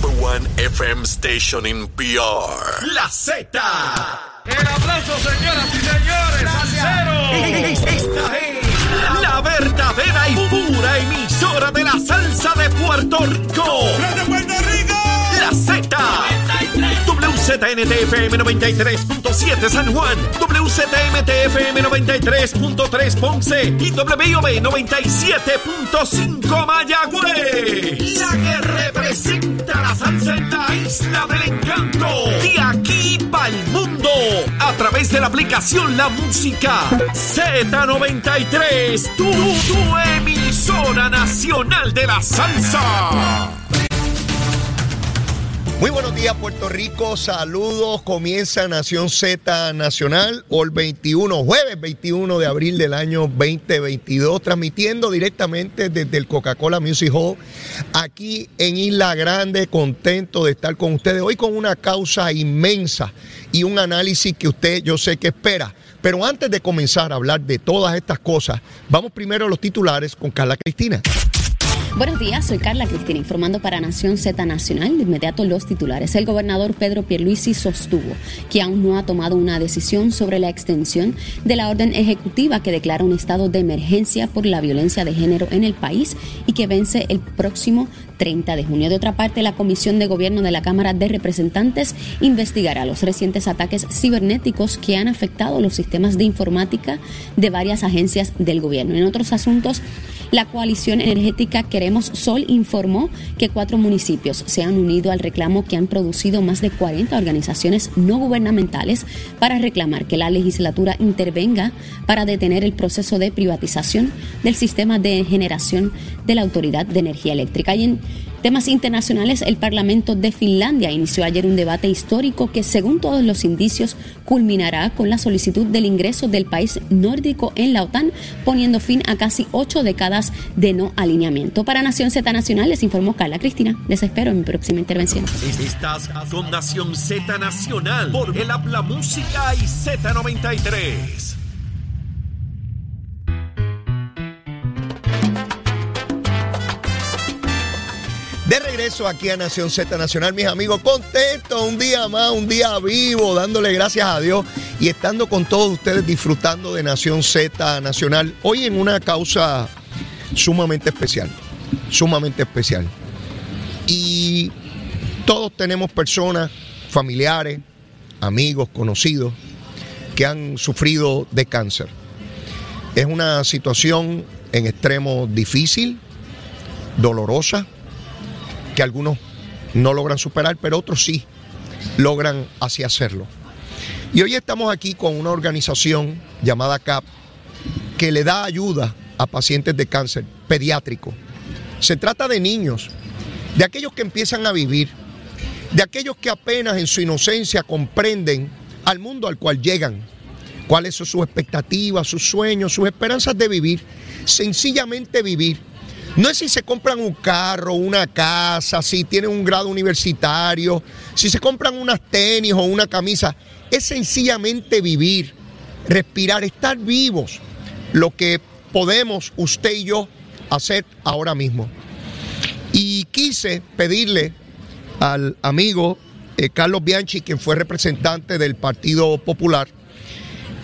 number one FM station in PR. La Z. El aplauso, señoras y señores. Esta es la verdadera y pura emisora de la salsa de Puerto Rico. ¡De Puerto Rico! La Z. WZNTFM 93.7 San Juan, WZMTFM 93.3 Ponce y WIOB 97.5 Mayagüez. La que representa salsa en la isla del encanto. De aquí para el mundo. A través de la aplicación La Música Z93. Tu, tu emisora nacional de la salsa. Muy buenos días Puerto Rico, saludos, comienza Nación Z Nacional, hoy 21, jueves 21 de abril del año 2022, transmitiendo directamente desde el Coca-Cola Music Hall, aquí en Isla Grande, contento de estar con ustedes, hoy con una causa inmensa y un análisis que usted yo sé que espera. Pero antes de comenzar a hablar de todas estas cosas, vamos primero a los titulares con Carla Cristina. Buenos días, soy Carla Cristina informando para Nación Z Nacional. De inmediato los titulares. El gobernador Pedro Pierluisi sostuvo que aún no ha tomado una decisión sobre la extensión de la orden ejecutiva que declara un estado de emergencia por la violencia de género en el país y que vence el próximo 30 de junio. De otra parte, la Comisión de Gobierno de la Cámara de Representantes investigará los recientes ataques cibernéticos que han afectado los sistemas de informática de varias agencias del gobierno. En otros asuntos, la coalición energética Queremos Sol informó que cuatro municipios se han unido al reclamo que han producido más de 40 organizaciones no gubernamentales para reclamar que la legislatura intervenga para detener el proceso de privatización del sistema de generación de la Autoridad de Energía Eléctrica. Y en temas internacionales, el Parlamento de Finlandia inició ayer un debate histórico que, según todos los indicios, culminará con la solicitud del ingreso del país nórdico en la OTAN, poniendo fin a casi ocho décadas de no alineamiento. Para Nación Z Nacional les informó Carla Cristina. Les espero en mi próxima intervención. Estás con Nación Z Nacional por el Habla Música y Z93. Regreso aquí a Nación Z Nacional, mis amigos, contento un día más, un día vivo, dándole gracias a Dios y estando con todos ustedes disfrutando de Nación Z Nacional. Hoy en una causa sumamente especial, sumamente especial. Y todos tenemos personas, familiares, amigos, conocidos, que han sufrido de cáncer. Es una situación en extremo difícil, dolorosa que algunos no logran superar, pero otros sí logran así hacerlo. Y hoy estamos aquí con una organización llamada CAP que le da ayuda a pacientes de cáncer pediátrico. Se trata de niños, de aquellos que empiezan a vivir, de aquellos que apenas en su inocencia comprenden al mundo al cual llegan, cuáles son sus expectativas, sus sueños, sus esperanzas de vivir, sencillamente vivir no es si se compran un carro, una casa, si tienen un grado universitario, si se compran unas tenis o una camisa. Es sencillamente vivir, respirar, estar vivos. Lo que podemos usted y yo hacer ahora mismo. Y quise pedirle al amigo eh, Carlos Bianchi, quien fue representante del Partido Popular,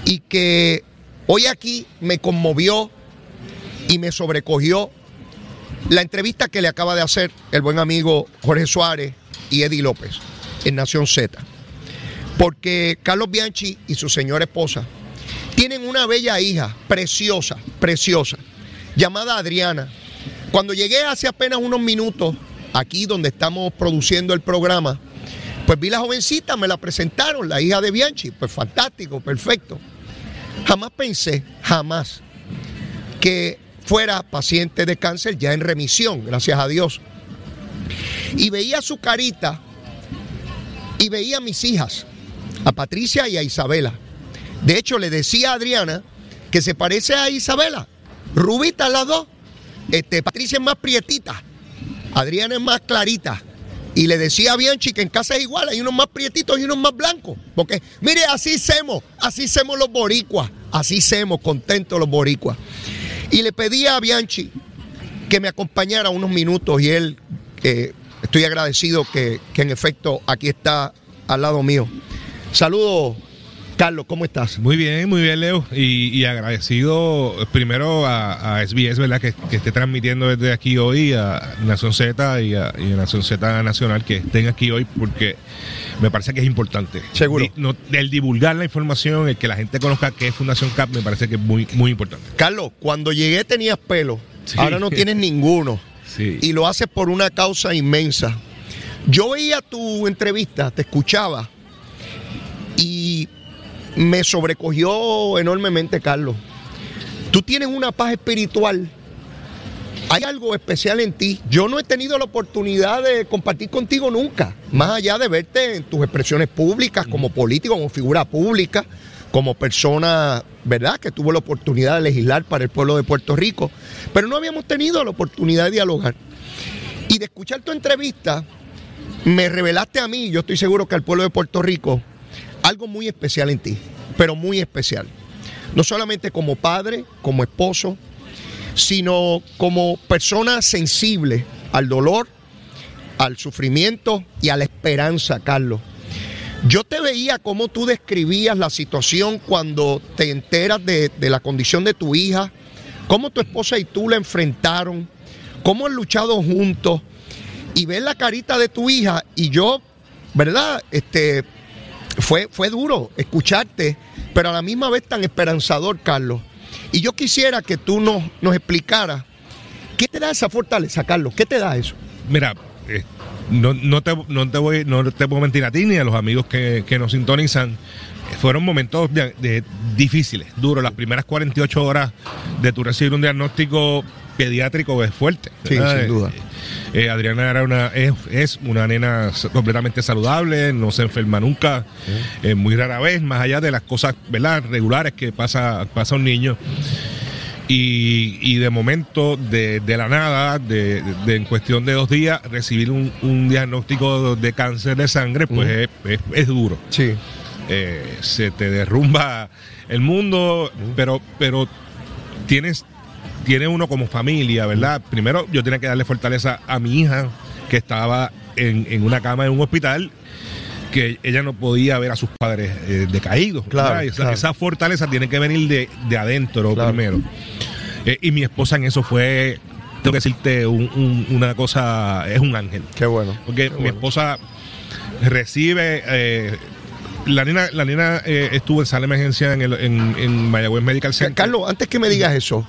y que hoy aquí me conmovió y me sobrecogió la entrevista que le acaba de hacer el buen amigo Jorge Suárez y Eddie López en Nación Z. Porque Carlos Bianchi y su señora esposa tienen una bella hija, preciosa, preciosa, llamada Adriana. Cuando llegué hace apenas unos minutos, aquí donde estamos produciendo el programa, pues vi la jovencita, me la presentaron, la hija de Bianchi. Pues fantástico, perfecto. Jamás pensé, jamás, que fuera paciente de cáncer ya en remisión, gracias a Dios. Y veía su carita y veía a mis hijas, a Patricia y a Isabela. De hecho, le decía a Adriana que se parece a Isabela. Rubita las dos. Este, Patricia es más prietita. Adriana es más clarita. Y le decía a Bianchi que en casa es igual, hay unos más prietitos y unos más blancos. Porque, mire, así semos, así semos los boricuas, así semos contentos los boricuas. Y le pedí a Bianchi que me acompañara unos minutos y él, estoy agradecido que, que en efecto aquí está al lado mío. Saludos, Carlos, ¿cómo estás? Muy bien, muy bien, Leo. Y, y agradecido primero a, a SBS, ¿verdad? Que, que esté transmitiendo desde aquí hoy a Nación Z y a, y a Nación Z Nacional que estén aquí hoy porque me parece que es importante. Seguro. Di- no- el divulgar la información, el que la gente conozca qué es Fundación CAP, me parece que es muy, muy importante. Carlos, cuando llegué tenías pelo, Sí. ahora no tienes ninguno. Sí. Y lo haces por una causa inmensa. Yo veía tu entrevista, te escuchaba me sobrecogió enormemente, Carlos. Tú tienes una paz espiritual. Hay algo especial en ti. Yo no he tenido la oportunidad de compartir contigo nunca, más allá de verte en tus expresiones públicas como político, como figura pública, como persona, ¿verdad?, que tuvo la oportunidad de legislar para el pueblo de Puerto Rico. Pero no habíamos tenido la oportunidad de dialogar. Y de escuchar tu entrevista, me revelaste a mí, yo estoy seguro que al pueblo de Puerto Rico, algo muy especial en ti, pero muy especial. No solamente como padre, como esposo, sino como persona sensible al dolor, al sufrimiento y a la esperanza, Carlos. Yo te veía cómo tú describías la situación cuando te enteras de, de la condición de tu hija, cómo tu esposa y tú la enfrentaron, cómo han luchado juntos y ver la carita de tu hija y yo, ¿verdad? Este fue, fue duro escucharte, pero a la misma vez tan esperanzador, Carlos. Y yo quisiera que tú nos, nos explicaras qué te da esa fortaleza, Carlos, qué te da eso. Mira, eh, no, no, te, no, te voy, no te puedo mentir a ti ni a los amigos que, que nos sintonizan. Fueron momentos de- difíciles, duros. Las primeras 48 horas de tu recibir un diagnóstico pediátrico es fuerte. Sí, ¿verdad? sin duda. Eh, eh, Adriana era una, es, es una nena completamente saludable, no se enferma nunca, eh, muy rara vez, más allá de las cosas ¿verdad? regulares que pasa, pasa un niño. Y, y de momento, de, de la nada, de, de- en cuestión de dos días, recibir un, un diagnóstico de cáncer de sangre, pues es, es- es duro. Sí. Eh, se te derrumba el mundo, pero, pero tienes, tiene uno como familia, ¿verdad? Primero, yo tenía que darle fortaleza a mi hija, que estaba en, en una cama en un hospital que ella no podía ver a sus padres eh, decaídos. Claro. Esa, claro. esa fortaleza tiene que venir de, de adentro Claro. primero. Eh, y mi esposa en eso fue, tengo que decirte, un- un- una cosa, es un ángel. Qué bueno. Porque qué mi esposa recibe. eh, la nena, la nena eh, estuvo en sala de emergencia en, el, en, en Mayagüez Medical Ca- Center. Carlos, antes que me digas eso,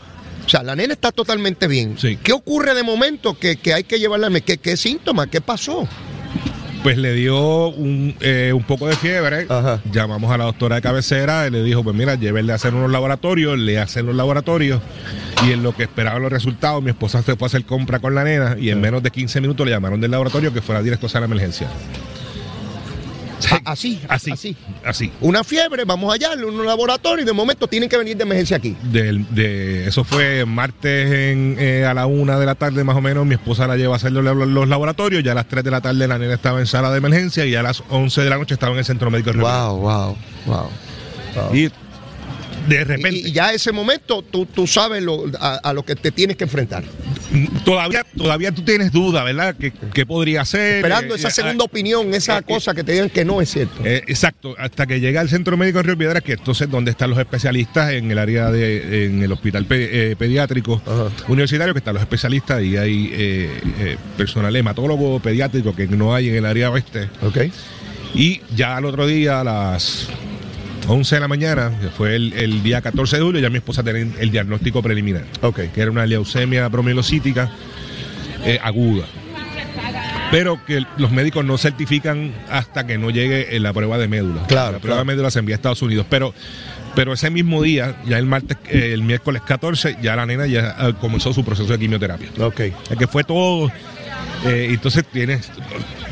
la nena está totalmente bien. Sí. ¿Qué ocurre de momento que, que hay que llevarla? al- ¿Qué, qué síntomas? ¿Qué pasó? Pues le dio un, eh, un poco de fiebre. Ajá. Llamamos a la doctora de cabecera y le dijo: Pues mira, llévenle a hacer unos laboratorios. Le hacen los laboratorios. Y en lo que esperaban los resultados, mi esposa se fue a hacer compra con la nena. Y en menos de 15 minutos le llamaron del laboratorio que fuera directo a de emergencia. Así, Así. así. Así. Una fiebre, vamos allá, en un laboratorio y de momento tienen que venir de emergencia aquí. De, eso fue martes en, eh, a la una de la tarde más o menos. Mi esposa la lleva a hacer los, los laboratorios. Ya a las 3 de la tarde la nena estaba en sala de emergencia y a las 11 de la noche estaba en el centro médico. Wow, wow, wow. República. Y de repente, Y, y ya ese momento tú, tú sabes lo- a, a lo que te tienes que enfrentar. todavía, todavía tú tienes duda, ¿verdad? ¿Qué, qué podría ser? Esperando Eh, esa eh, segunda ah, opinión, esa eh, cosa que te digan que no es cierto. Eh, exacto, hasta que llega al centro médico de Río Piedras, que entonces donde están los especialistas en el área de, en el hospital pe- eh, pediátrico Ajá. universitario, que están los especialistas y hay eh, eh, personal hematólogo pediátrico que no hay en el área oeste. ok. Y ya al otro día, a las 11 de la mañana, que fue el, el día 14 de julio, ya mi esposa tenía el diagnóstico preliminar, Ok. que era una leucemia promielocítica eh, aguda. Pero que los médicos no certifican hasta que no llegue eh, la prueba de médula. Claro, La prueba claro. de médula se envía a Estados Unidos. Pero, pero ese mismo día, ya el martes, eh, el miércoles 14, ya la nena ya eh, comenzó su proceso de quimioterapia. Ok. Que fue todo. Eh, entonces tienes.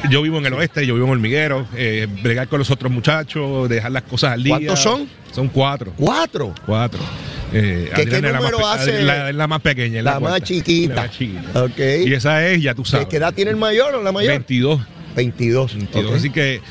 Yo vivo en el oeste, yo vivo en Hormiguero, eh, bregar con los otros muchachos, dejar las cosas al día. ¿Cuántos son? Son cuatro. Cuatro. Cuatro. Eh, ¿Qué- qué es la número más, hace? La, la más pequeña. La más chiquita. La más chiquita. Ok. Y esa es, ya tú ¿Qué, sabes. qué edad tiene el mayor o la mayor? 22. 22. 22. ok. Así que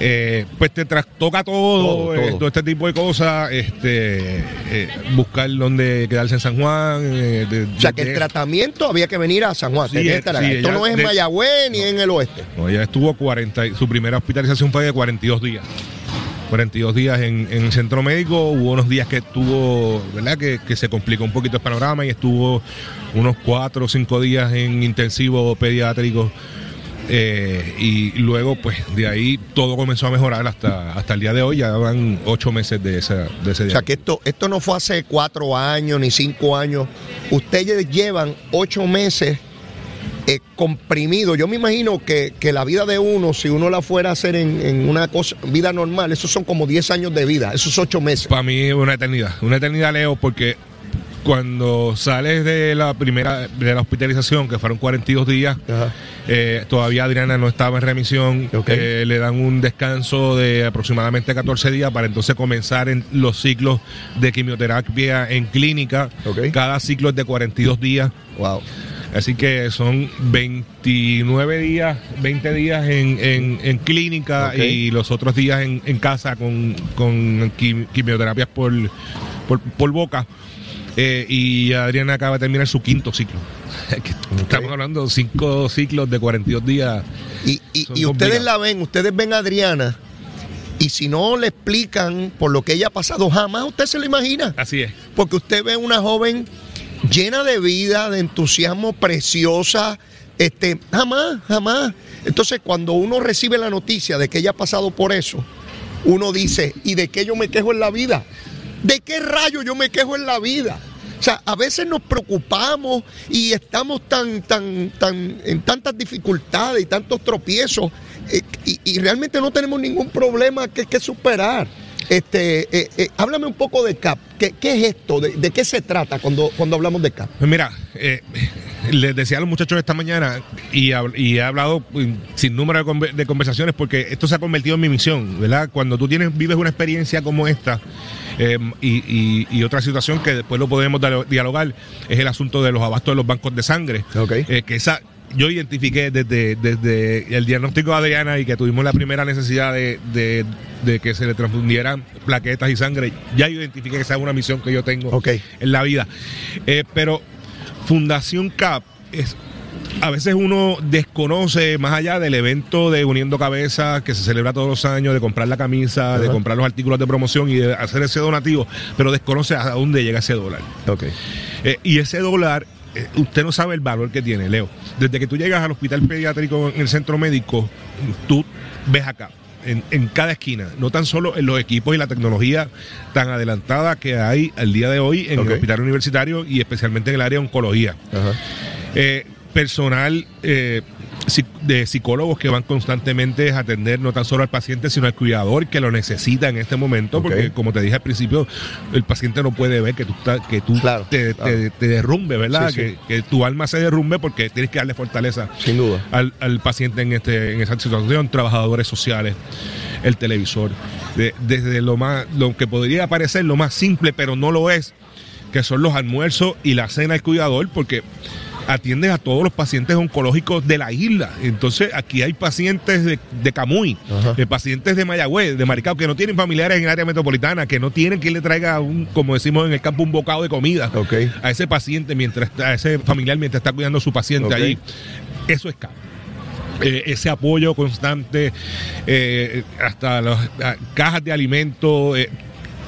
eh, pues te trastoca todo, Todo, eh, todo. todo este tipo de cosas, este, eh, buscar dónde quedarse en San Juan. eh, de- O sea, que el tratamiento había que venir a San Juan. Sí, estar sí. Esto no es en Mayagüez ni en el oeste. No, ella estuvo 40, y- su primera hospitalización fue de 42 días. 42 días en, en el centro médico, hubo unos días que estuvo, ¿verdad? Que, que se complicó un poquito el panorama y estuvo unos 4 o 5 días en intensivo pediátrico. Eh, y luego, pues de ahí todo comenzó a mejorar hasta, hasta el día de hoy. Ya van 8 meses de, esa, de ese O día. sea, que esto, esto no fue hace cuatro años ni cinco años. Ustedes llevan ocho meses eh, comprimidos. Yo me imagino que, que la vida de uno, si uno la fuera a hacer en, en una cosa, vida normal, esos son como 10 años de vida, esos ocho meses. Para mí es una eternidad. Una eternidad, Leo, porque cuando sales de la primera de la hospitalización, que fueron 42 días, eh, todavía Adriana no estaba en remisión. Eh, le dan un descanso de aproximadamente 14 días para entonces comenzar en los ciclos de quimioterapia en clínica. Cada ciclo es de 42 días. Wow. Así que son 29 días, 20 días en, en- en clínica y los otros días en, en casa con, con quim- quimioterapias por, por, por boca. Eh, y Adriana acaba de terminar su quinto ciclo. Estamos hablando de cinco ciclos de 42 días. Y, y- y ustedes la ven, ustedes ven a Adriana, y si no le explican por lo que ella ha pasado, jamás usted se lo imagina. Así es. Porque usted ve una joven llena de vida, de entusiasmo, preciosa. Este, jamás, jamás. Entonces, cuando uno recibe la noticia de que ella ha pasado por eso, uno dice, ¿y de qué yo me quejo en la vida? ¿De qué rayo yo me quejo en la vida? O sea, a veces nos preocupamos y estamos tan, tan, tan, en tantas dificultades y tantos tropiezos eh, y, realmente no tenemos ningún problema que superar. Este, eh, eh, háblame un poco de CAP. ¿Qué, qué es esto? ¿De, de qué se trata cuando, cuando hablamos de CAP? Pues mira, eh, les decía a los muchachos esta mañana y, he hablado mm, sin número de, conver- de conversaciones porque esto se ha convertido en mi misión, ¿verdad? Cuando tú tienes, vives una experiencia como esta eh, y, y- y otra situación que después lo podemos dialo- dialogar es el asunto de los abastos de los bancos de sangre. Ok. Eh, que esa yo identifiqué desde, desde el diagnóstico de Adriana y que tuvimos la primera necesidad de, de- de que se le transfundieran plaquetas y sangre. Ya yo identifiqué que esa es una misión que yo tengo en la vida. Eh, pero Fundación CAP es. A veces uno desconoce más allá del evento de Uniendo Cabezas que se celebra todos los años, de comprar la camisa, de comprar los artículos de promoción y de hacer ese donativo, pero desconoce a dónde llega ese dólar. Eh, y ese dólar, eh, usted no sabe el valor que tiene, Leo. Desde que tú llegas al hospital pediátrico en el centro médico, tú ves acá. En, en cada esquina, no tan solo en los equipos y la tecnología tan adelantada que hay al día de hoy en el hospital universitario y especialmente en el área de oncología. Ajá. Eh, personal eh, de psicólogos que van constantemente a atender no tan solo al paciente, sino al cuidador que lo necesita en este momento, porque como te dije al principio, el paciente no puede ver que tú, que tú Claro, te, claro. te- te derrumbe, ¿verdad? Sí, sí. Que, que tu alma se derrumbe porque tienes que darle fortaleza Sin duda. al, al paciente en este en esa situación, trabajadores sociales, el televisor, de- desde lo más lo que podría parecer lo más simple, pero no lo es, que son los almuerzos y la cena del cuidador, porque atiendes a todos los pacientes oncológicos de la isla. Entonces, aquí hay pacientes de, de Camuy, Ajá. de pacientes de Mayagüez, de Maricao, que no tienen familiares en el área metropolitana, que no tienen quien le traiga, un, como decimos en el campo, un bocado de comida Ok. a ese paciente, mientras a ese familiar, mientras está cuidando a su paciente allí. Eso es CAP. Eh, ese apoyo constante, eh, hasta las ah, cajas de alimentos, eh,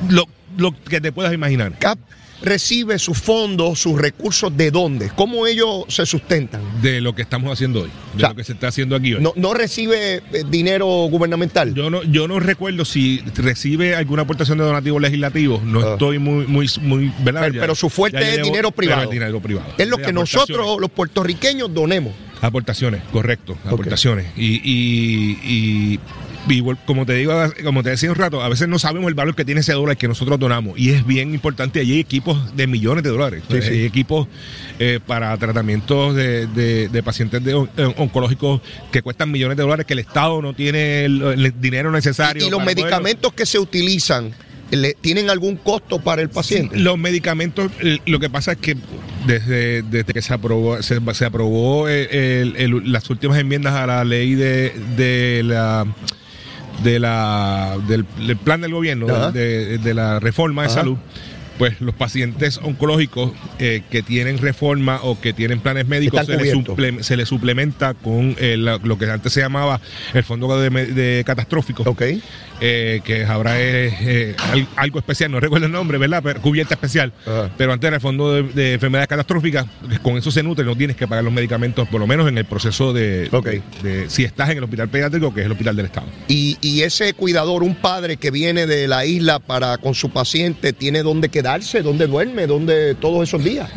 lo, lo que te puedas imaginar. CAP recibe sus fondos, sus recursos, ¿de dónde? ¿Cómo ellos se sustentan? de lo que estamos haciendo hoy, de O sea, lo que se está haciendo aquí hoy. No, no recibe eh, dinero gubernamental. Yo no, yo no recuerdo si recibe alguna aportación de donativos legislativos. No Ah. estoy muy, muy, muy, ¿verdad? Pero- pero su fuerte es llevo- dinero privado. es dinero privado. es lo De que nosotros, los puertorriqueños, donemos. Aportaciones, correcto, aportaciones. Y, y, y, y como te digo, como te decía un rato, a veces no sabemos el valor que tiene ese dólar que nosotros donamos. Y es bien importante. Allí hay equipos de millones de dólares. Sí, sí. Hay equipos eh, para tratamientos de, de- de pacientes de on- eh, oncológicos que cuestan millones de dólares, que el Estado no tiene el, el dinero necesario. Y, y los poderlo- medicamentos que se utilizan, ¿le- ¿tienen algún costo para el paciente? Los medicamentos, lo que pasa es que desde, desde que se aprobó, se, se aprobó eh, el- el- las últimas enmiendas a la ley de, de la de la, del, del plan del gobierno, de, de la reforma de Ajá. salud, pues los pacientes oncológicos eh, que tienen reforma o que tienen planes médicos se les, cubiertos. suple- se les suplementa con eh, lo que antes se llamaba el fondo de, de catastrófico, Ok. Eh, que es eh, al- algo especial, no recuerdo el nombre, ¿verdad? Pero, cubierta especial. Ajá. Pero antes era el fondo de, de enfermedades catastróficas, con eso se nutre, no tienes que pagar los medicamentos, por lo menos en el proceso de, Ok. de- de- si estás en el hospital pediátrico, que es el hospital del Estado. Y, y ese cuidador, un padre que viene de la isla para con su paciente, tiene dónde quedarse, dónde duerme, dónde todos esos días.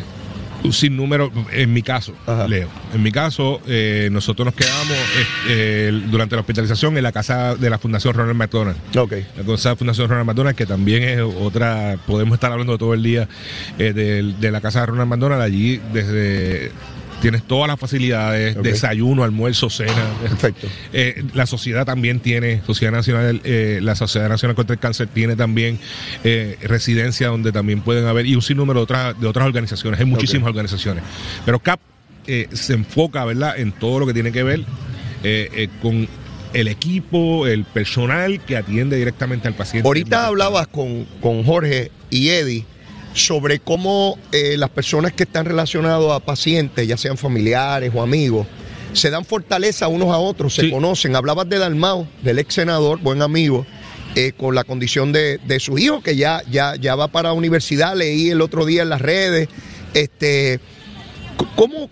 Un sinnúmero, en mi caso, Ajá. Leo, en mi caso, eh, nosotros nos quedamos eh, eh, durante la hospitalización en la casa de la Fundación Ronald McDonald. Ok. La cosa de la Fundación Ronald McDonald, que también es otra, podemos estar hablando todo el día eh, de, de la casa de Ronald McDonald. Allí desde tienes todas las facilidades, desayuno, almuerzo, cena. Perfecto. Eh, la sociedad también tiene, Sociedad Nacional, eh, la Sociedad Nacional contra el Cáncer tiene también eh, residencia donde también pueden haber, y un sinnúmero de otras, de otras organizaciones, hay muchísimas organizaciones. Pero CAP eh, se enfoca, ¿verdad?, en todo lo que tiene que ver eh, con el equipo, el personal que atiende directamente al paciente. Ahorita hablabas con, con Jorge y Eddie sobre cómo eh, las personas que están relacionadas a pacientes, ya sean familiares o amigos, se dan fortaleza unos a otros, se conocen. Hablabas de Dalmao, del ex senador, buen amigo, eh, con la condición de, de su hijo, que ya, ya, ya va para la universidad, leí el otro día en las redes. Este, ¿Cómo,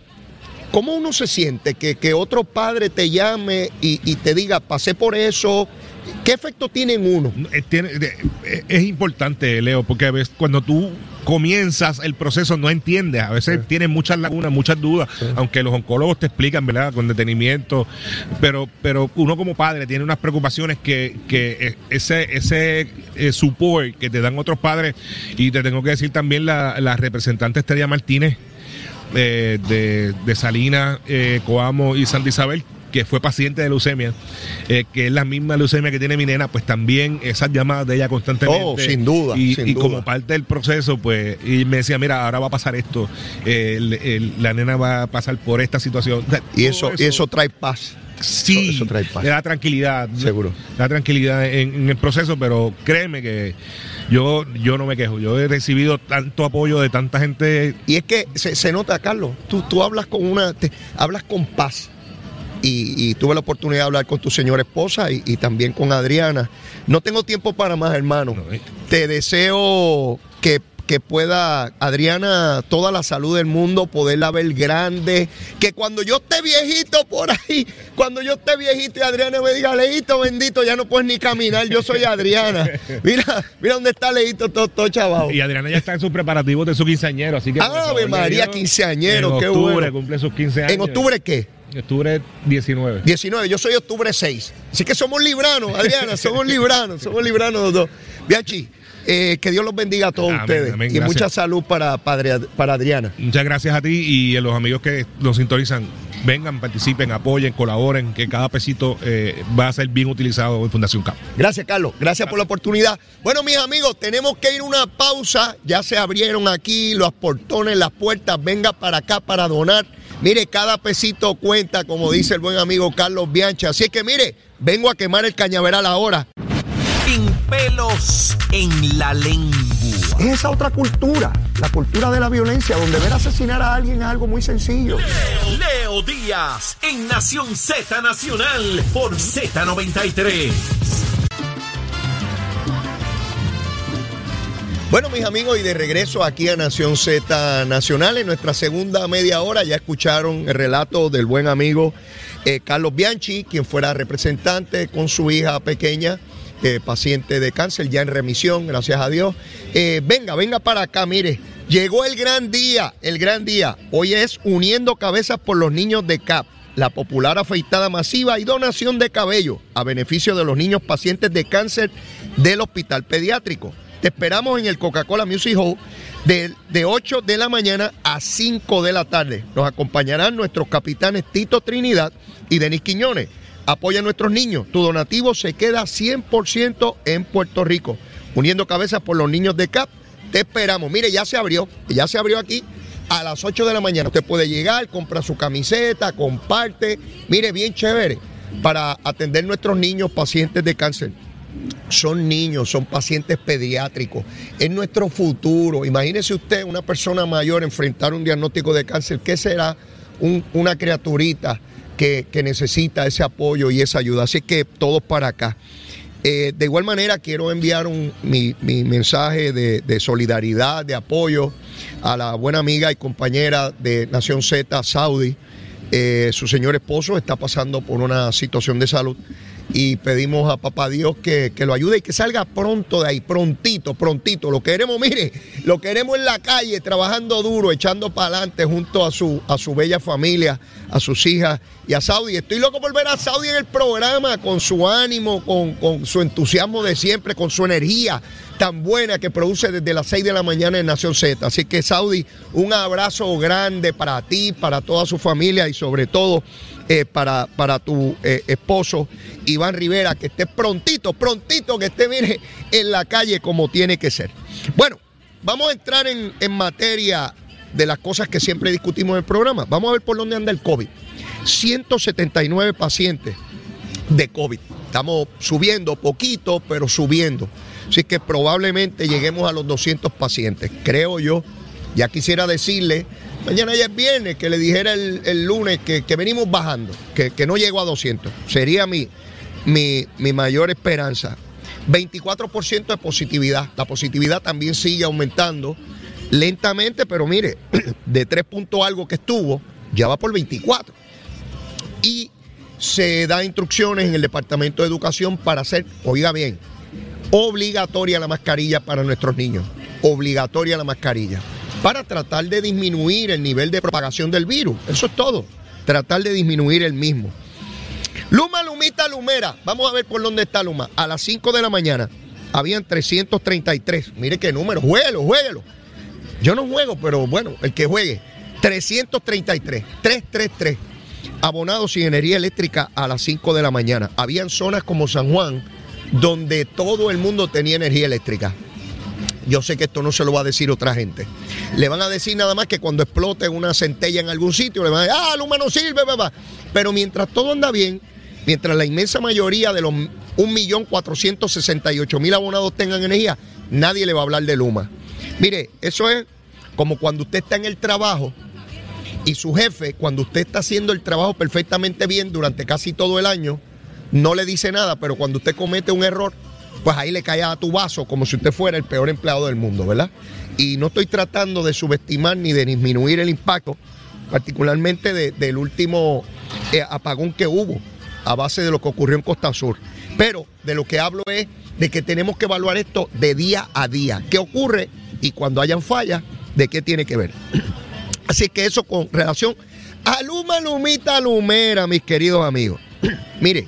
cómo uno se siente que, que otro padre te llame y, y te diga, pasé por eso? ¿Qué efecto tiene en uno? Eh, eh, es importante, Leo, porque a veces cuando tú comienzas el proceso no entiendes, a veces tienes muchas lagunas, muchas dudas, aunque los oncólogos te explican, ¿verdad? Con detenimiento, pero, pero uno como padre tiene unas preocupaciones que, que eh, ese, ese support que te dan otros padres, y te tengo que decir también la, la representante Estrella Martínez, eh, de, de Salinas, eh, Coamo y Santa Isabel, que fue paciente de leucemia, eh, que es la misma leucemia que tiene mi nena, pues también esas llamadas de ella constantemente. Oh, sin duda, Y, sin y duda. como parte del proceso, pues, y me decía, mira, ahora va a pasar esto, eh, el- el- la nena va a pasar por esta situación. O sea, Y todo eso, y eso trae paz. sí, eso trae paz. le da tranquilidad. Seguro. Le da tranquilidad en, en el proceso, pero créeme que yo, yo no me quejo. Yo he recibido tanto apoyo de tanta gente Y es que se, se nota, Carlos, tú, tú hablas con una, te- hablas con paz. Y, y tuve la oportunidad de hablar con tu señora esposa y, y también con Adriana. No tengo tiempo para más, hermano. No, eh. Te deseo que, que pueda, Adriana, toda la salud del mundo, poderla ver grande. Que cuando yo esté viejito por ahí, cuando yo esté viejito y Adriana me diga, Leito, bendito, ya no puedes ni caminar, yo soy Adriana. Mira, mira dónde está Leito, todo, todo chaval. Y Adriana ya está en sus preparativos de su quinceañero, así que. Ave María, quinceañero, en qué octubre bueno. cumple sus 15 años. ¿En octubre qué? Octubre 19. 19, yo soy octubre 6. Así que somos libranos, Adriana, somos libranos, somos libranos los dos. Bianchi, eh, que Dios los bendiga a todos Amén, ustedes. amén, y gracias. mucha salud para, para, para Adriana. Muchas gracias a ti y a los amigos que nos sintonizan. Vengan, participen, apoyen, colaboren, que cada pesito eh, va a ser bien utilizado en Fundación CAP. Gracias, Carlos. Gracias por la oportunidad. Bueno, mis amigos, tenemos que ir a una pausa. Ya se abrieron aquí los portones, las puertas. Venga para acá para donar. Mire, cada pesito cuenta, como dice el buen amigo Carlos Bianchi. Así que, mire, vengo a quemar el cañaveral ahora. Sin pelos en la lengua. Es esa otra cultura, la cultura de la violencia, donde ver asesinar a alguien es algo muy sencillo. Leo Díaz en Nación Z Nacional por Z93. Bueno, mis amigos, y de regreso aquí a Nación Z Nacional, en nuestra segunda media hora, ya escucharon el relato del buen amigo eh, Carlos Bianchi, quien fuera representante con su hija pequeña, eh, paciente de cáncer, ya en remisión, gracias a Dios. Eh, venga, venga para acá, mire, llegó el gran día, el gran día. Hoy es Uniendo Cabezas por los Niños de CAP. La popular afeitada masiva y donación de cabello a beneficio de los niños pacientes de cáncer del hospital pediátrico. Te esperamos en el Coca-Cola Music Hall de, de 8 de la mañana a 5 de la tarde. Nos acompañarán nuestros capitanes Tito Trinidad y Denis Quiñones. Apoya a nuestros niños. Tu donativo se queda 100% en Puerto Rico. Uniendo cabezas por los niños de CAP. Te esperamos. Mire, ya se abrió. Ya se abrió aquí a las 8 de la mañana. Usted puede llegar, compra su camiseta, comparte. Mire, bien chévere. para atender nuestros niños pacientes de cáncer. Son niños, son pacientes pediátricos. Es nuestro futuro. Imagínese usted una persona mayor enfrentar un diagnóstico de cáncer. ¿Qué será un- una criaturita que, necesita ese apoyo y esa ayuda? Así que todos para acá. Eh, de igual manera, quiero enviar un- mi, mi mensaje de, de solidaridad, de apoyo a la buena amiga y compañera de Nación Z, Saudi. Eh, su señor esposo está pasando por una situación de salud y pedimos a papá Dios que, que lo ayude y que salga pronto de ahí, prontito, prontito. Lo queremos, mire, lo queremos en la calle, trabajando duro, echando para adelante junto a su, a su bella familia, a sus hijas y a Saudi. Estoy loco por ver a Saudi en el programa con su ánimo, con, con su entusiasmo de siempre, con su energía tan buena que produce desde las 6 de la mañana en Nación Z. Así que Saudi, un abrazo grande para ti, para toda su familia y sobre todo eh, para, para tu eh, esposo Iván Rivera, que esté prontito, prontito, que esté, mire, en la calle como tiene que ser. Bueno, vamos a entrar en, en materia de las cosas que siempre discutimos en el programa. Vamos a ver por dónde anda el COVID. 179 pacientes de COVID. Estamos subiendo poquito, pero subiendo. Así que probablemente lleguemos a los 200 pacientes, creo yo. Ya quisiera decirle, mañana ya es viernes, que le dijera el, lunes que, que venimos bajando, que, que no llego a 200. Sería mi, mi, mi mayor esperanza. 24% de positividad. La positividad también sigue aumentando lentamente, pero mire, de 3 puntos algo que estuvo, ya va por 24 y se da instrucciones en el Departamento de Educación para hacer, oiga bien, obligatoria la mascarilla para nuestros niños, obligatoria la mascarilla, para tratar de disminuir el nivel de propagación del virus. Eso es todo, tratar de disminuir el mismo. Luma, Lumita, Lumera, vamos a ver por dónde está Luma. A las 5 de la mañana habían 333, mire qué número, jueguelo, jueguelo. Yo no juego, pero bueno, el que juegue, 333, 333 abonados sin energía eléctrica a las 5 de la mañana. Habían zonas como San Juan donde todo el mundo tenía energía eléctrica. Yo sé que esto no se lo va a decir otra gente. Le van a decir nada más que cuando explote una centella en algún sitio, le van a decir, ah, Luma no sirve, papá. Pero mientras todo anda bien, mientras la inmensa mayoría de los 1.468.000 abonados tengan energía, nadie le va a hablar de Luma. Mire, eso es como cuando usted está en el trabajo y su jefe, cuando usted está haciendo el trabajo perfectamente bien durante casi todo el año, no le dice nada, pero cuando usted comete un error, pues ahí le cae a tu vaso como si usted fuera el peor empleado del mundo, ¿verdad? Y no estoy tratando de subestimar ni de disminuir el impacto, particularmente de- del último eh, apagón que hubo a base de lo que ocurrió en Costa Sur. Pero de lo que hablo es de que tenemos que evaluar esto de día a día. ¿Qué ocurre? Y cuando hayan fallas, ¿de qué tiene que ver? Así que eso con relación a Luma Lumita Lumera, mis queridos amigos. Mire,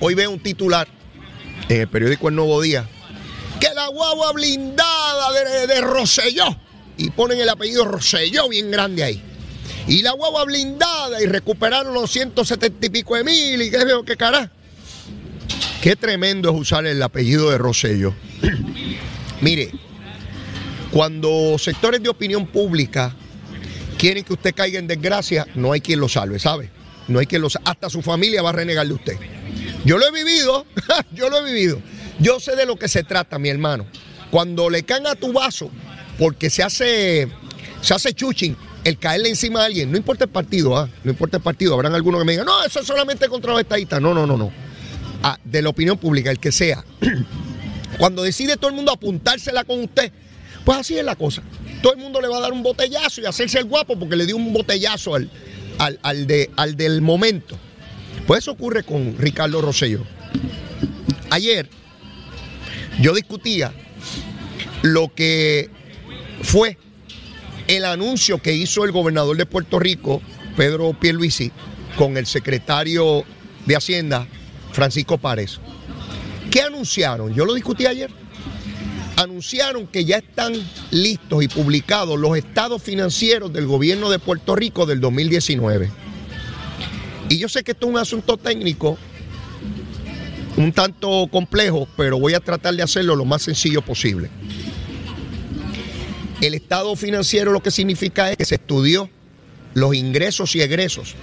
hoy veo un titular en el periódico El Nuevo Día que la guagua blindada de, de Rosselló y ponen el apellido Rosselló bien grande ahí. Y la guagua blindada y recuperaron los 170 y pico de mil y qué veo qué cara. Qué tremendo es usar el apellido de Rosselló. Mire, cuando sectores de opinión pública quieren que usted caiga en desgracia, no hay quien lo salve, ¿sabe? No hay quien lo salve. Hasta su familia va a renegar de usted. Yo lo he vivido, yo lo he vivido. Yo sé de lo que se trata, mi hermano. Cuando le caen a tu vaso, porque se hace, se hace chuching, el caerle encima a alguien, no importa el partido, ¿ah? no importa el partido. Habrán algunos que me digan, no, eso es solamente contra los estadistas. No, no, no, no. Ah, de la opinión pública, el que sea. Cuando decide todo el mundo apuntársela con usted, pues así es la cosa. Todo el mundo le va a dar un botellazo y hacerse el guapo porque le dio un botellazo al, al, al de, al del momento. Pues eso ocurre con Ricardo Rosselló. Ayer yo discutía lo que fue el anuncio que hizo el gobernador de Puerto Rico, Pedro Pierluisi, con el secretario de Hacienda, Francisco Párez. ¿Qué anunciaron? Yo lo discutí ayer. Anunciaron que ya están listos y publicados los estados financieros del gobierno de Puerto Rico del 2019. Y yo sé que esto es un asunto técnico, un tanto complejo, pero voy a tratar de hacerlo lo más sencillo posible. El estado financiero lo que significa es que se estudió los ingresos y egresos,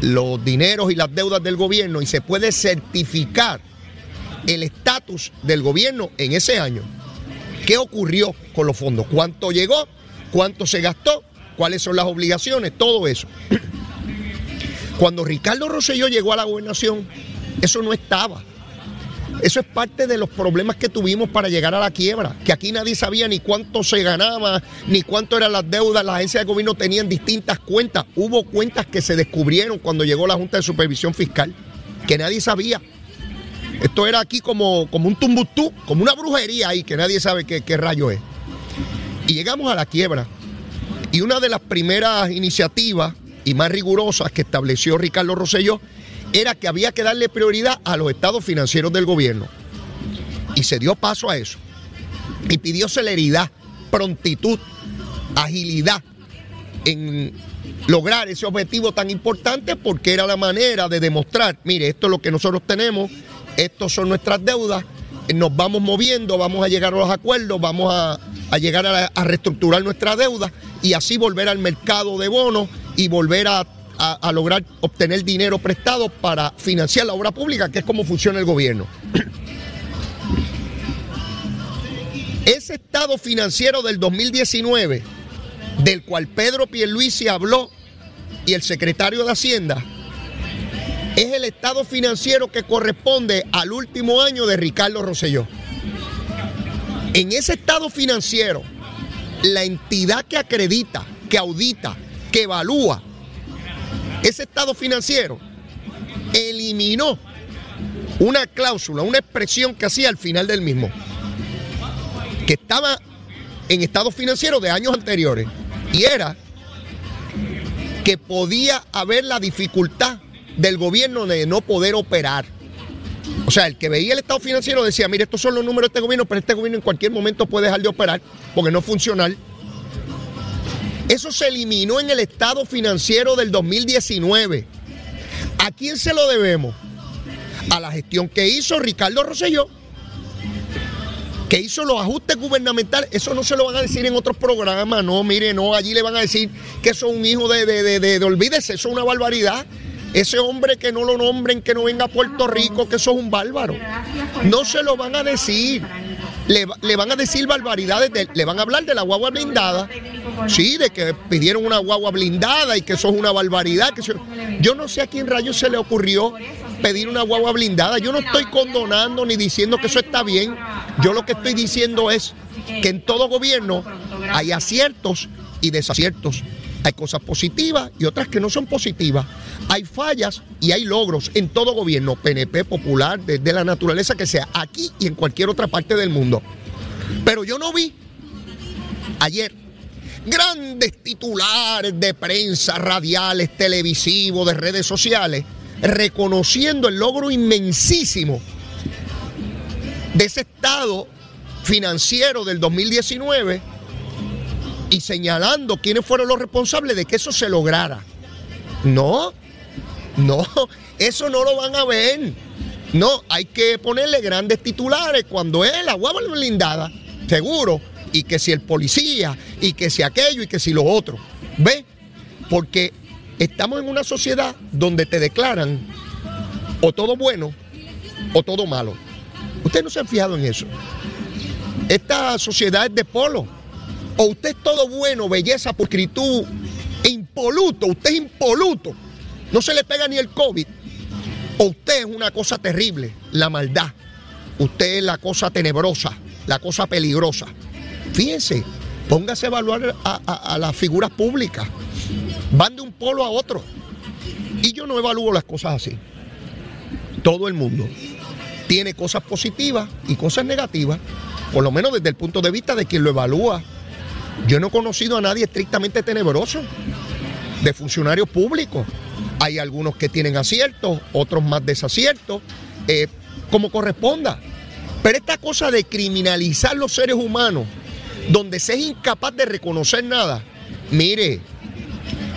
los dineros y las deudas del gobierno y se puede certificar el estatus del gobierno en ese año. ¿Qué ocurrió con los fondos? ¿Cuánto llegó? ¿Cuánto se gastó? ¿Cuáles son las obligaciones? Todo eso. Cuando Ricardo Rosselló llegó a la gobernación, eso no estaba. Eso es parte de los problemas que tuvimos para llegar a la quiebra, que aquí nadie sabía ni cuánto se ganaba, ni cuánto eran las deudas, las agencias de gobierno tenían distintas cuentas. Hubo cuentas que se descubrieron cuando llegó la Junta de Supervisión Fiscal, que nadie sabía. Esto era aquí como, como un tumbutú, como una brujería ahí, que nadie sabe qué, qué rayo es. Y llegamos a la quiebra. Y una de las primeras iniciativas y más rigurosas que estableció Ricardo Rosselló era que había que darle prioridad a los estados financieros del gobierno. Y se dio paso a eso. Y pidió celeridad, prontitud, agilidad en lograr ese objetivo tan importante porque era la manera de demostrar, mire, esto es lo que nosotros tenemos, estos son nuestras deudas, nos vamos moviendo, vamos a llegar a los acuerdos, vamos a, a llegar a, reestructurar nuestra deuda y así volver al mercado de bonos y volver a, a, lograr obtener dinero prestado para financiar la obra pública, que es como funciona el gobierno. Ese estado financiero del 2019, del cual Pedro Pierluisi habló y el secretario de Hacienda, es el estado financiero que corresponde al último año de Ricardo Rosselló. En ese estado financiero, la entidad que acredita, que audita, que evalúa ese estado financiero, eliminó una cláusula, una expresión que hacía al final del mismo, que estaba en estado financiero de años anteriores, y era que podía haber la dificultad del gobierno de no poder operar. O sea, el que veía el estado financiero decía, mire, estos son los números de este gobierno, pero este gobierno en cualquier momento puede dejar de operar porque no es funcional. Eso se eliminó en el estado financiero del 2019. ¿A quién se lo debemos? A la gestión que hizo Ricardo Rosselló, que hizo los ajustes gubernamentales. Eso no se lo van a decir en otros programas, no, mire, no, allí le van a decir que eso es un hijo de, de, de, de, de olvídese, eso es una barbaridad. Ese hombre que no lo nombren, que no venga a Puerto Rico, que eso es un bárbaro. No se lo van a decir. Le, van a decir barbaridades, de, le van a hablar de la guagua blindada. Sí, de que pidieron una guagua blindada y que eso es una barbaridad. Que yo no sé a quién rayos se le ocurrió pedir una guagua blindada. Yo no estoy condonando ni diciendo que eso está bien. Yo lo que estoy diciendo es que en todo gobierno hay aciertos y desaciertos. Hay cosas positivas y otras que no son positivas. Hay fallas y hay logros en todo gobierno, PNP, popular, desde la naturaleza que sea, aquí y en cualquier otra parte del mundo. Pero yo no vi ayer grandes titulares de prensa, radiales, televisivos, de redes sociales, reconociendo el logro inmensísimo de ese estado financiero del 2019 y señalando quiénes fueron los responsables de que eso se lograra. No, no, eso no lo van a ver. No, hay que ponerle grandes titulares cuando es la guagua blindada, seguro, y que si el policía, y que si aquello, y que si lo otro. ¿Ve? Porque estamos en una sociedad donde te declaran o todo bueno o todo malo. Ustedes no se han fijado en eso. Esta sociedad es de polo. O usted es todo bueno, belleza, pulcritud, impoluto, usted es impoluto. No se le pega ni el COVID. O usted es una cosa terrible, la maldad. Usted es la cosa tenebrosa, la cosa peligrosa. Fíjense, póngase a evaluar a, a, a las figuras públicas. Van de un polo a otro. Y yo no evalúo las cosas así. Todo el mundo tiene cosas positivas y cosas negativas, por lo menos desde el punto de vista de quien lo evalúa. Yo no he conocido a nadie estrictamente tenebroso de funcionarios públicos. Hay algunos que tienen aciertos, otros más desaciertos, eh, como corresponda. Pero esta cosa de criminalizar los seres humanos, donde se es incapaz de reconocer nada, mire,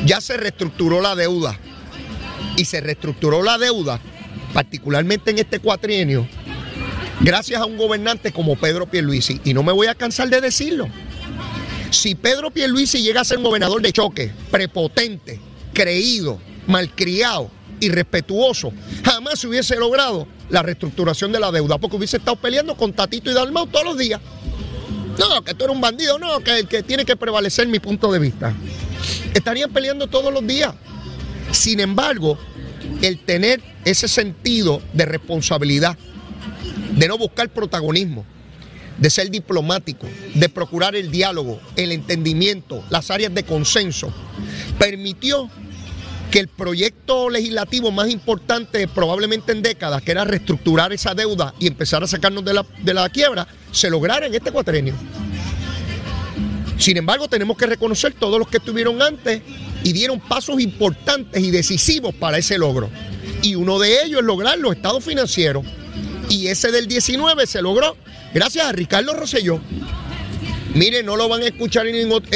ya se reestructuró la deuda. Y se reestructuró la deuda, particularmente en este cuatrienio, gracias a un gobernante como Pedro Pierluisi. Y no me voy a cansar de decirlo. Si Pedro Pierluisi llega a ser gobernador de choque, prepotente, creído, malcriado, irrespetuoso, jamás se hubiese logrado la reestructuración de la deuda, porque hubiese estado peleando con Tatito y Dalmau todos los días. No, que tú eres un bandido, no, que, que tiene que prevalecer mi punto de vista. Estarían peleando todos los días. Sin embargo, el tener ese sentido de responsabilidad, de no buscar protagonismo, de ser diplomático, de procurar el diálogo, el entendimiento, las áreas de consenso, permitió que el proyecto legislativo más importante probablemente en décadas, que era reestructurar esa deuda y empezar a sacarnos de la, de la quiebra, se lograra en este cuatrenio. Sin embargo, tenemos que reconocer todos los que estuvieron antes y dieron pasos importantes y decisivos para ese logro. Y uno de ellos es lograr los estados financieros. Y ese del 19 se logró gracias a Ricardo Rosselló. Mire, no lo van a escuchar en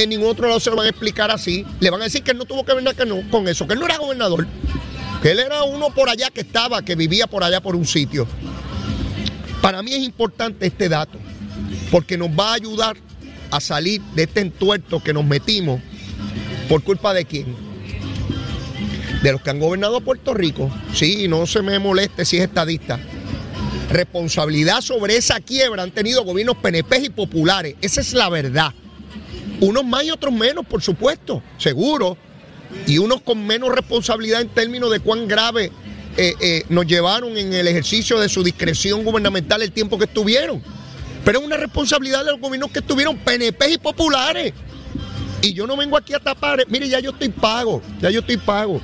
ningún, otro lado, se lo van a explicar así. Le van a decir que él no tuvo que ver nada con eso, que él no era gobernador, que él era uno por allá que estaba, que vivía por allá por un sitio. Para mí es importante este dato, porque nos va a ayudar a salir de este entuerto que nos metimos por culpa de quién. De los que han gobernado Puerto Rico. Sí, no se me moleste si es estadista. Responsabilidad sobre esa quiebra han tenido gobiernos PNP y populares. Esa es la verdad. Unos más y otros menos, por supuesto, seguro. Y unos con menos responsabilidad en términos de cuán grave eh, eh, nos llevaron en el ejercicio de su discreción gubernamental el tiempo que estuvieron. Pero es una responsabilidad de los gobiernos que estuvieron PNP y populares. Y yo no vengo aquí a tapar. Mire, ya yo estoy pago. Ya yo estoy pago.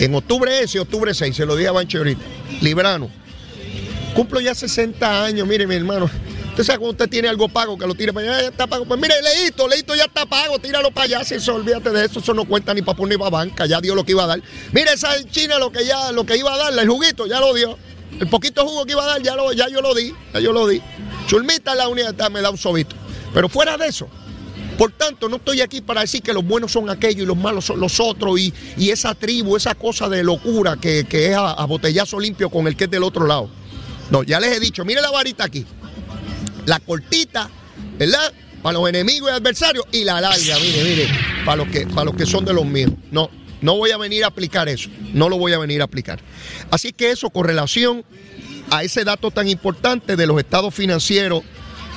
En octubre ese, octubre 6, se lo dije a Bancho ahorita. Librano. Cumplo ya 60 años, mire, mi hermano. Usted sabe cuando usted tiene algo pago, que lo tire para allá, ya está pago. Pues mire, leíto, leíto ya está pago, tíralo para allá, si eso, olvídate de eso, eso no cuenta ni para poner ni para banca, ya dio lo que iba a dar. Mire, esa China lo que ya, lo que iba a darle, el juguito, ya lo dio. El poquito jugo que iba a dar, ya, lo, ya yo lo di, ya yo lo di. Chulmita la unidad me da un sobito. Pero fuera de eso, por tanto, no estoy aquí para decir que los buenos son aquellos y los malos son los otros y, esa tribu, esa cosa de locura que, es a, botellazo limpio con el que es del otro lado. No, ya les he dicho, mire la varita aquí. La cortita, ¿verdad? Para los enemigos y adversarios y la larga, mire, mire, para los que, para los que son de los míos. No, no voy a venir a aplicar eso. No lo voy a venir a aplicar. Así que eso con relación a ese dato tan importante de los estados financieros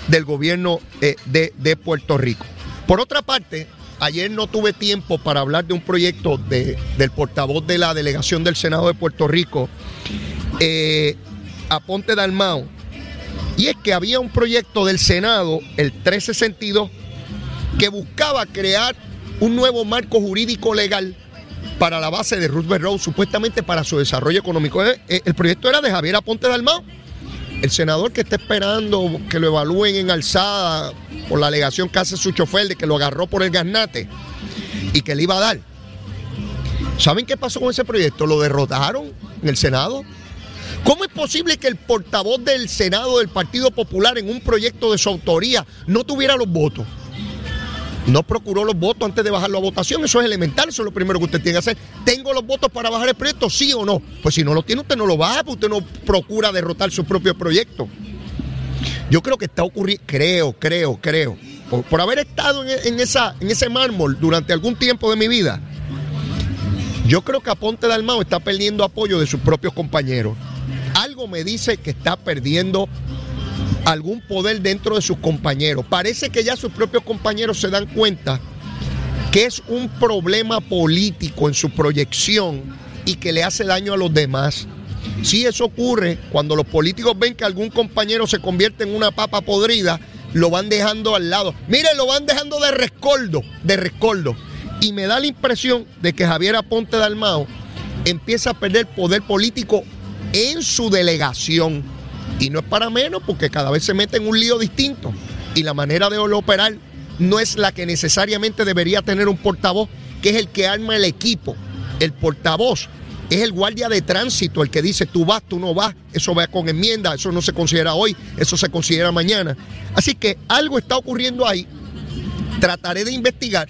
del gobierno eh, de, Puerto Rico. Por otra parte, ayer no tuve tiempo para hablar de un proyecto de, del portavoz de la delegación del Senado de Puerto Rico, eh, Aponte Dalmao, y es que había un proyecto del Senado, el 1362, que buscaba crear un nuevo marco jurídico legal para la base de Roosevelt Road, supuestamente para su desarrollo económico. Eh, eh, el proyecto era de Javier Aponte Dalmao, el senador que está esperando que lo evalúen en alzada por la alegación que hace su chofer de que lo agarró por el garnate y que le iba a dar. ¿Saben qué pasó con ese proyecto? Lo derrotaron en el Senado. ¿Cómo es posible que el portavoz del Senado del Partido Popular en un proyecto de su autoría no tuviera los votos? no procuró los votos antes de bajarlo a votación. Eso es elemental, eso es lo primero que usted tiene que hacer. ¿Tengo los votos para bajar el proyecto? Sí o no. Pues si no lo tiene, usted no lo baja, porque usted no procura derrotar su propio proyecto. Yo creo que está ocurriendo, creo, creo, creo, por, haber estado en, ese mármol durante algún tiempo de mi vida, yo creo que Aponte Dalmao está perdiendo apoyo de sus propios compañeros. Me dice que está perdiendo algún poder dentro de sus compañeros. Parece que ya sus propios compañeros se dan cuenta que es un problema político en su proyección y que le hace daño a los demás. Si eso ocurre cuando los políticos ven que algún compañero se convierte en una papa podrida, lo van dejando al lado. Mire, lo van dejando de rescoldo, de rescoldo. Y me da la impresión de que Javier Aponte Dalmao empieza a perder poder político en su delegación y no es para menos porque cada vez se mete en un lío distinto y la manera de operar no es la que necesariamente debería tener un portavoz, que es el que arma el equipo. El portavoz es el guardia de tránsito, el que dice tú vas, tú no vas, eso va con enmienda, eso no se considera hoy, eso se considera mañana. Así que algo está ocurriendo ahí. Trataré de investigar.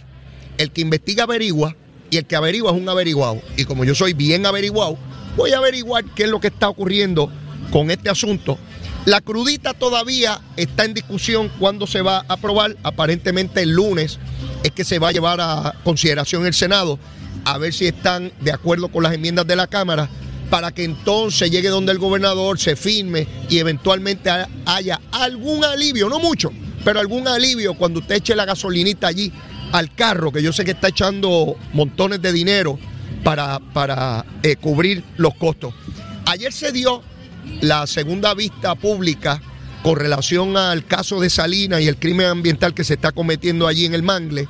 El que investiga averigua y el que averigua es un averiguado. Y como yo soy bien averiguado, voy a averiguar qué es lo que está ocurriendo con este asunto. La crudita todavía está en discusión cuándo se va a aprobar. Aparentemente el lunes es que se va a llevar a consideración el Senado. a ver si están de acuerdo con las enmiendas de la Cámara para que entonces llegue donde el gobernador se firme y eventualmente haya algún alivio, no mucho, pero algún alivio cuando usted eche la gasolinita allí al carro, que yo sé que está echando montones de dinero para, para eh, cubrir los costos. Ayer se dio la segunda vista pública con relación al caso de Salina y el crimen ambiental que se está cometiendo allí en el Mangle.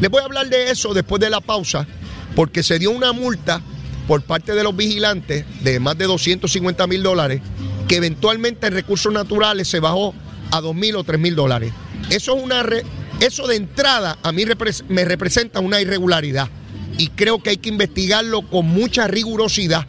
Les voy a hablar de eso después de la pausa, porque se dio una multa por parte de los vigilantes de más de 250 mil dólares, que eventualmente en recursos naturales se bajó a 2 mil o 3 mil dólares. Eso es una eso de entrada a mí me representa una irregularidad y creo que hay que investigarlo con mucha rigurosidad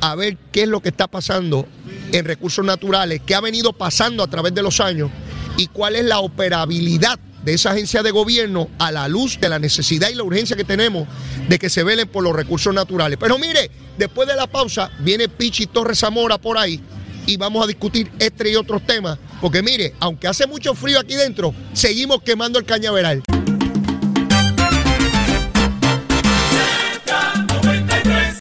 a ver qué es lo que está pasando en recursos naturales, qué ha venido pasando a través de los años y cuál es la operabilidad de esa agencia de gobierno a la luz de la necesidad y la urgencia que tenemos de que se velen por los recursos naturales. Pero mire, después de la pausa viene Pichi Torres Zamora por ahí y vamos a discutir este y otros temas. Porque mire, aunque hace mucho frío aquí dentro, seguimos quemando el cañaveral.